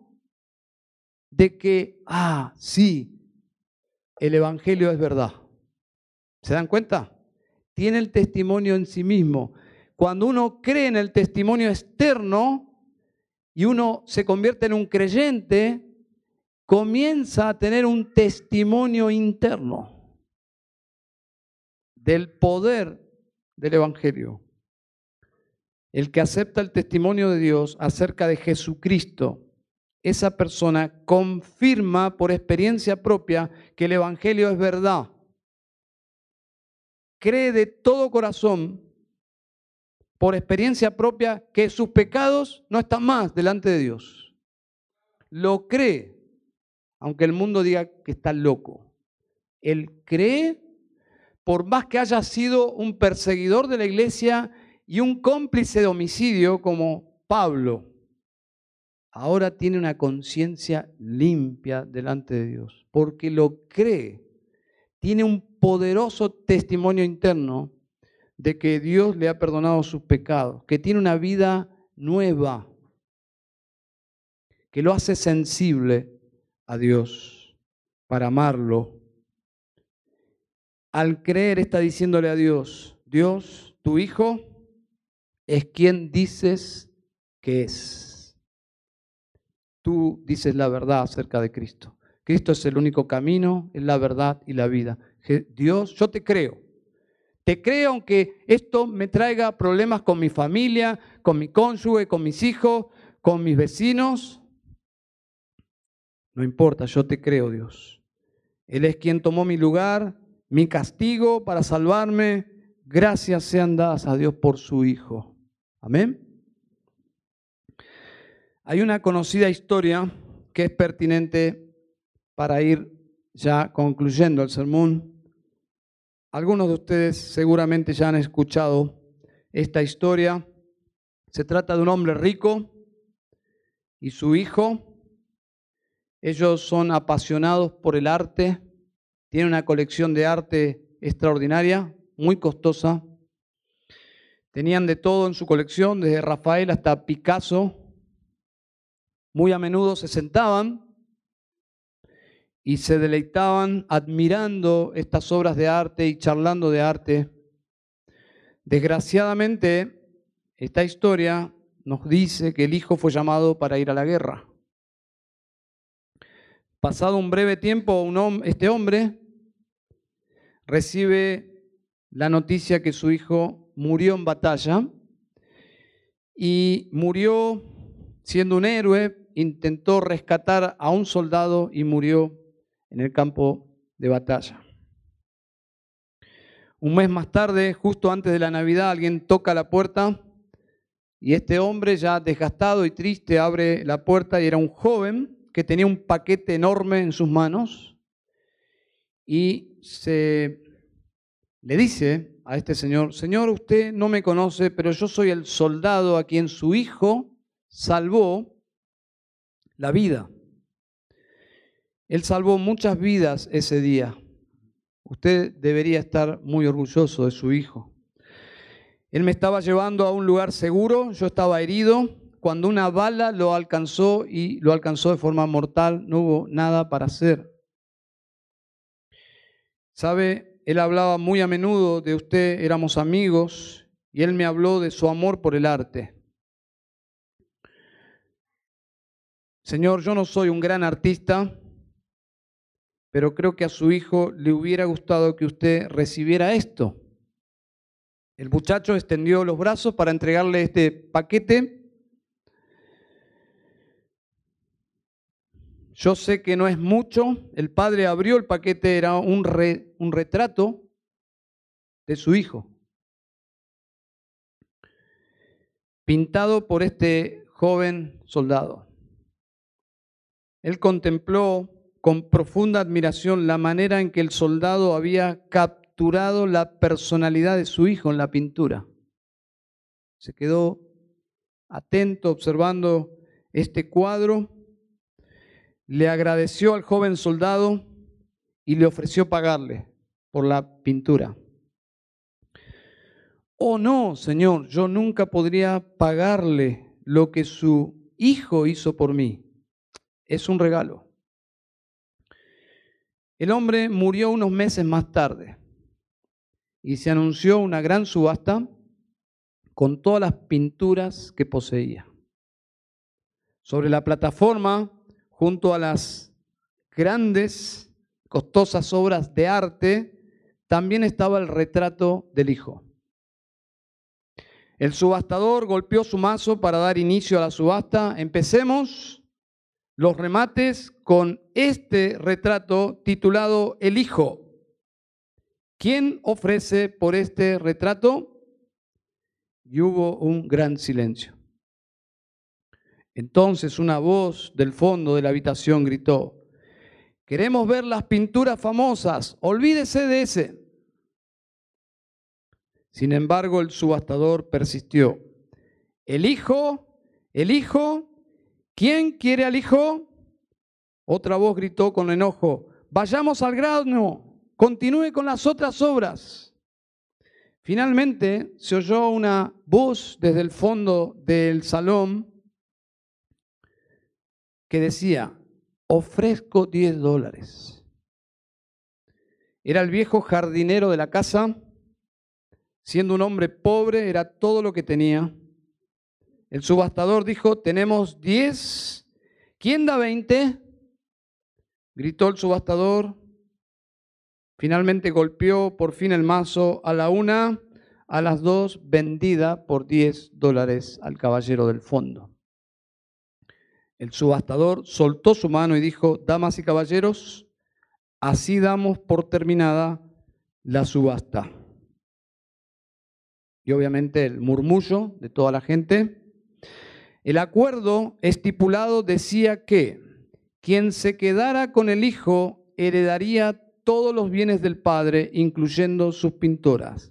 de que, ah, sí, el Evangelio es verdad. ¿Se dan cuenta? Tiene el testimonio en sí mismo. Cuando uno cree en el testimonio externo y uno se convierte en un creyente, comienza a tener un testimonio interno del poder del Evangelio. El que acepta el testimonio de Dios acerca de Jesucristo esa persona confirma por experiencia propia que el Evangelio es verdad. Cree de todo corazón, por experiencia propia, que sus pecados no están más delante de Dios. Lo cree, aunque el mundo diga que está loco. Él cree, por más que haya sido un perseguidor de la iglesia y un cómplice de homicidio como Pablo ahora tiene una conciencia limpia delante de Dios, porque lo cree. Tiene un poderoso testimonio interno de que Dios le ha perdonado sus pecados, que tiene una vida nueva, que lo hace sensible a Dios para amarlo. Al creer está diciéndole a Dios, Dios, tu Hijo es quien dices que es tú dices la verdad acerca de Cristo. Cristo es el único camino, es la verdad y la vida. Dios, yo te creo. Te creo aunque esto me traiga problemas con mi familia, con mi cónyuge, con mis hijos, con mis vecinos. No importa, yo te creo, Dios. Él es quien tomó mi lugar, mi castigo para salvarme. Gracias sean dadas a Dios por su Hijo. Amén. Hay una conocida historia que es pertinente para ir ya concluyendo el sermón. Algunos de ustedes seguramente ya han escuchado esta historia. Se trata de un hombre rico y su hijo. Ellos son apasionados por el arte, tiene una colección de arte extraordinaria, muy costosa. Tenían de todo en su colección, desde Rafael hasta Picasso. Muy a menudo se sentaban y se deleitaban admirando estas obras de arte y charlando de arte. Desgraciadamente, esta historia nos dice que el hijo fue llamado para ir a la guerra. Pasado un breve tiempo, este hombre recibe la noticia que su hijo murió en batalla y murió siendo un héroe, intentó rescatar a un soldado y murió en el campo de batalla. Un mes más tarde, justo antes de la Navidad, alguien toca la puerta y este hombre ya desgastado y triste abre la puerta y era un joven que tenía un paquete enorme en sus manos y se le dice a este señor, Señor, usted no me conoce, pero yo soy el soldado a quien su hijo salvó la vida. Él salvó muchas vidas ese día. Usted debería estar muy orgulloso de su hijo. Él me estaba llevando a un lugar seguro, yo estaba herido, cuando una bala lo alcanzó y lo alcanzó de forma mortal, no hubo nada para hacer. ¿Sabe? Él hablaba muy a menudo de usted, éramos amigos, y él me habló de su amor por el arte. Señor, yo no soy un gran artista, pero creo que a su hijo le hubiera gustado que usted recibiera esto. El muchacho extendió los brazos para entregarle este paquete. Yo sé que no es mucho. El padre abrió el paquete, era un, un retrato de su hijo, pintado por este joven soldado. Él contempló con profunda admiración la manera en que el soldado había capturado la personalidad de su hijo en la pintura. Se quedó atento observando este cuadro, le agradeció al joven soldado y le ofreció pagarle por la pintura. Oh no, Señor, yo nunca podría pagarle lo que su hijo hizo por mí. Es un regalo. El hombre murió unos meses más tarde y se anunció una gran subasta con todas las pinturas que poseía. Sobre la plataforma, junto a las grandes, costosas obras de arte, también estaba el retrato del hijo. El subastador golpeó su mazo para dar inicio a la subasta. Empecemos los remates con este retrato titulado El Hijo. ¿Quién ofrece por este retrato? Y hubo un gran silencio. Entonces una voz del fondo de la habitación gritó, queremos ver las pinturas famosas, olvídese de ese. Sin embargo, el subastador persistió. El hijo, el hijo ¿Quién quiere al Hijo? Otra voz gritó con enojo, vayamos al grano, continúe con las otras obras. Finalmente se oyó una voz desde el fondo del salón que decía, ofrezco 10 dólares. Era el viejo jardinero de la casa, siendo un hombre pobre, era todo lo que tenía. El subastador dijo, tenemos 10. ¿Quién da 20? Gritó el subastador. Finalmente golpeó por fin el mazo a la una, a las dos, vendida por 10 dólares al caballero del fondo. El subastador soltó su mano y dijo, damas y caballeros, así damos por terminada la subasta. Y obviamente el murmullo de toda la gente. El acuerdo estipulado decía que quien se quedara con el hijo heredaría todos los bienes del padre, incluyendo sus pinturas.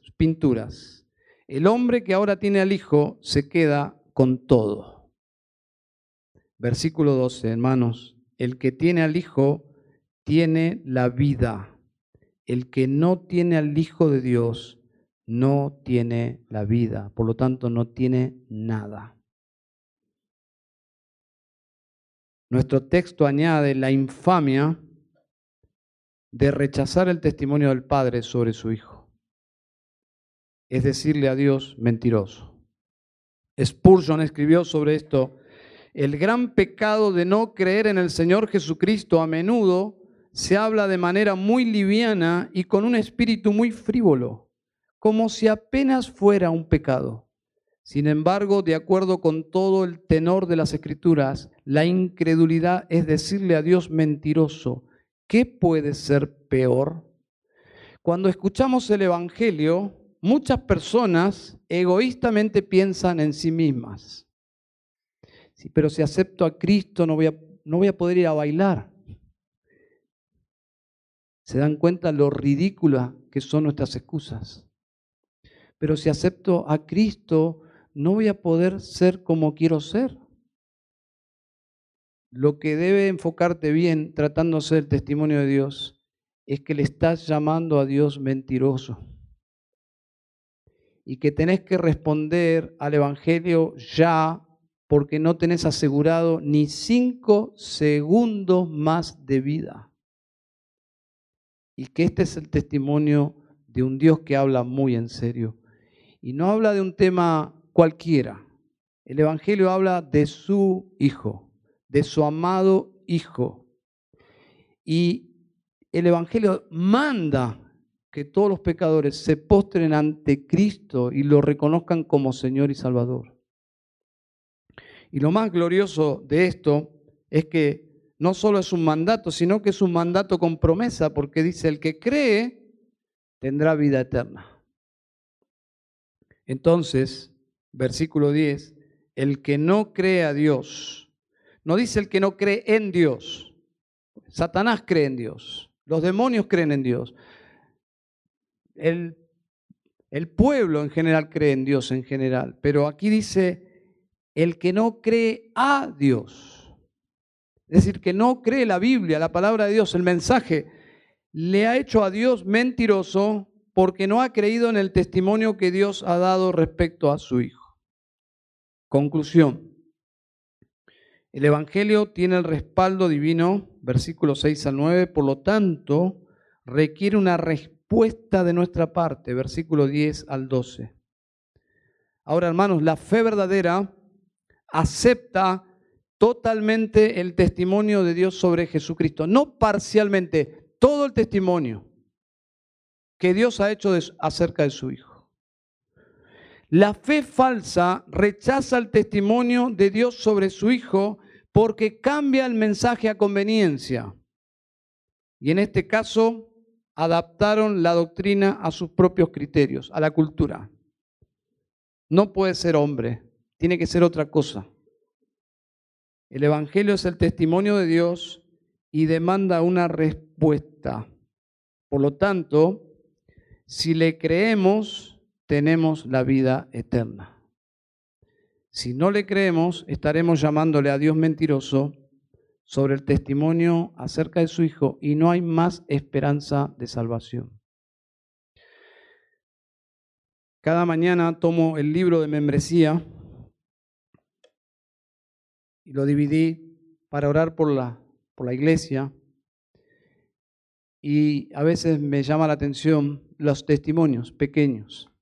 El hombre que ahora tiene al hijo se queda con todo. Versículo 12, hermanos. El que tiene al hijo tiene la vida. el que no tiene al Hijo de Dios no tiene la vida, por lo tanto no tiene nada. Nuestro texto añade la infamia de rechazar el testimonio del Padre sobre su Hijo. Es decirle a Dios mentiroso. Spurgeon escribió sobre esto, el gran pecado de no creer en el Señor Jesucristo a menudo se habla de manera muy liviana y con un espíritu muy frívolo, como si apenas fuera un pecado. Sin embargo, de acuerdo con todo el tenor de las escrituras, la incredulidad es decirle a Dios mentiroso. ¿Qué puede ser peor? Cuando escuchamos el Evangelio, muchas personas egoístamente piensan en sí mismas. Pero si acepto a Cristo no voy a, no voy a poder ir a bailar. Se dan cuenta lo ridículas que son nuestras excusas. Pero si acepto a Cristo, no voy a poder ser como quiero ser. Lo que debe enfocarte bien tratándose del testimonio de Dios es que le estás llamando a Dios mentiroso y que tenés que responder al Evangelio ya porque no tenés asegurado ni cinco segundos más de vida. Y que este es el testimonio de un Dios que habla muy en serio. Y no habla de un tema cualquiera. El Evangelio habla de su Hijo, de su amado Hijo. Y el Evangelio manda que todos los pecadores se postren ante Cristo y lo reconozcan como Señor y Salvador. Y lo más glorioso de esto es que no solo es un mandato, sino que es un mandato con promesa, porque dice, el que cree tendrá vida eterna. Entonces, versículo 10, el que no cree a Dios, no dice el que no cree en Dios, Satanás cree en Dios, los demonios creen en Dios, el, el pueblo en general cree en Dios en general, pero aquí dice el que no cree a Dios, es decir, que no cree la Biblia, la palabra de Dios, el mensaje, le ha hecho a Dios mentiroso porque no ha creído en el testimonio que Dios ha dado respecto a su Hijo. Conclusión. El Evangelio tiene el respaldo divino, versículos 6 al 9, por lo tanto, requiere una respuesta de nuestra parte, versículo 10 al 12. Ahora, hermanos, la fe verdadera acepta totalmente el testimonio de Dios sobre Jesucristo, no parcialmente, todo el testimonio que Dios ha hecho acerca de su Hijo. La fe falsa rechaza el testimonio de Dios sobre su Hijo porque cambia el mensaje a conveniencia. Y en este caso, adaptaron la doctrina a sus propios criterios, a la cultura. No puede ser hombre, tiene que ser otra cosa. El Evangelio es el testimonio de Dios y demanda una respuesta. Por lo tanto, si le creemos, tenemos la vida eterna. Si no le creemos, estaremos llamándole a Dios mentiroso sobre el testimonio acerca de su Hijo y no hay más esperanza de salvación. Cada mañana tomo el libro de membresía y lo dividí para orar por la, por la iglesia. Y a veces me llama la atención los testimonios pequeños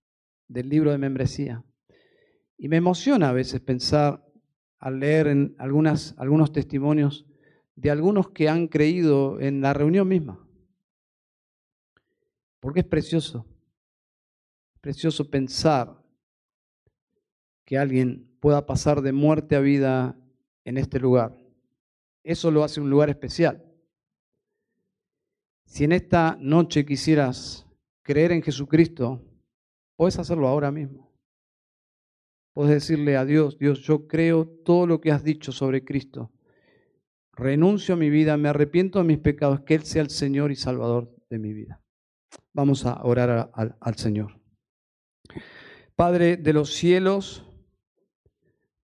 del libro de membresía. Y me emociona a veces pensar al leer en algunas, algunos testimonios de algunos que han creído en la reunión misma. Porque es precioso. precioso pensar que alguien pueda pasar de muerte a vida en este lugar. Eso lo hace un lugar especial. Si en esta noche quisieras creer en Jesucristo, Puedes hacerlo ahora mismo. Puedes decirle a Dios, Dios, yo creo todo lo que has dicho sobre Cristo. Renuncio a mi vida, me arrepiento de mis pecados, que Él sea el Señor y Salvador de mi vida. Vamos a orar al, al Señor. Padre de los cielos,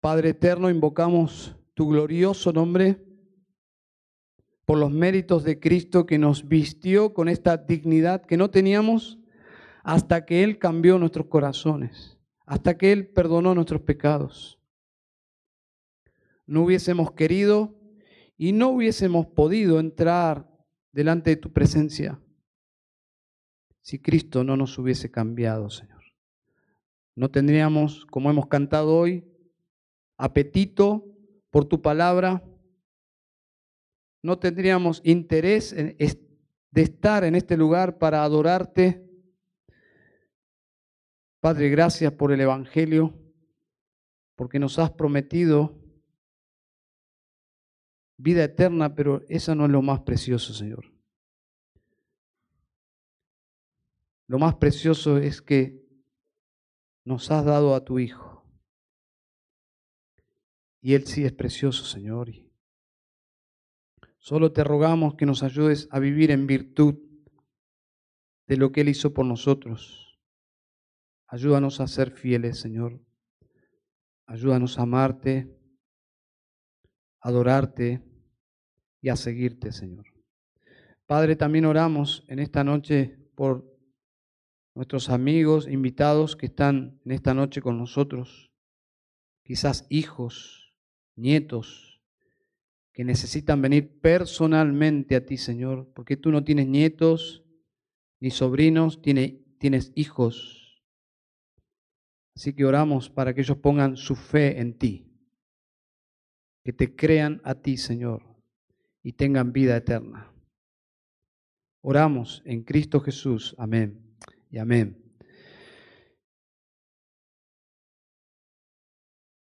Padre eterno, invocamos tu glorioso nombre por los méritos de Cristo que nos vistió con esta dignidad que no teníamos hasta que Él cambió nuestros corazones, hasta que Él perdonó nuestros pecados. No hubiésemos querido y no hubiésemos podido entrar delante de tu presencia si Cristo no nos hubiese cambiado, Señor. No tendríamos, como hemos cantado hoy, apetito por tu palabra, no tendríamos interés de estar en este lugar para adorarte. Padre, gracias por el Evangelio, porque nos has prometido vida eterna, pero esa no es lo más precioso, Señor. Lo más precioso es que nos has dado a tu Hijo. Y Él sí es precioso, Señor. Solo te rogamos que nos ayudes a vivir en virtud de lo que Él hizo por nosotros. Ayúdanos a ser fieles, Señor. Ayúdanos a amarte, adorarte y a seguirte, Señor. Padre, también oramos en esta noche por nuestros amigos, invitados que están en esta noche con nosotros, quizás hijos, nietos, que necesitan venir personalmente a ti, Señor, porque tú no tienes nietos ni sobrinos, tienes, hijos. Así que oramos para que ellos pongan su fe en ti, que te crean a ti, Señor, y tengan vida eterna. Oramos en Cristo Jesús. Amén y amén.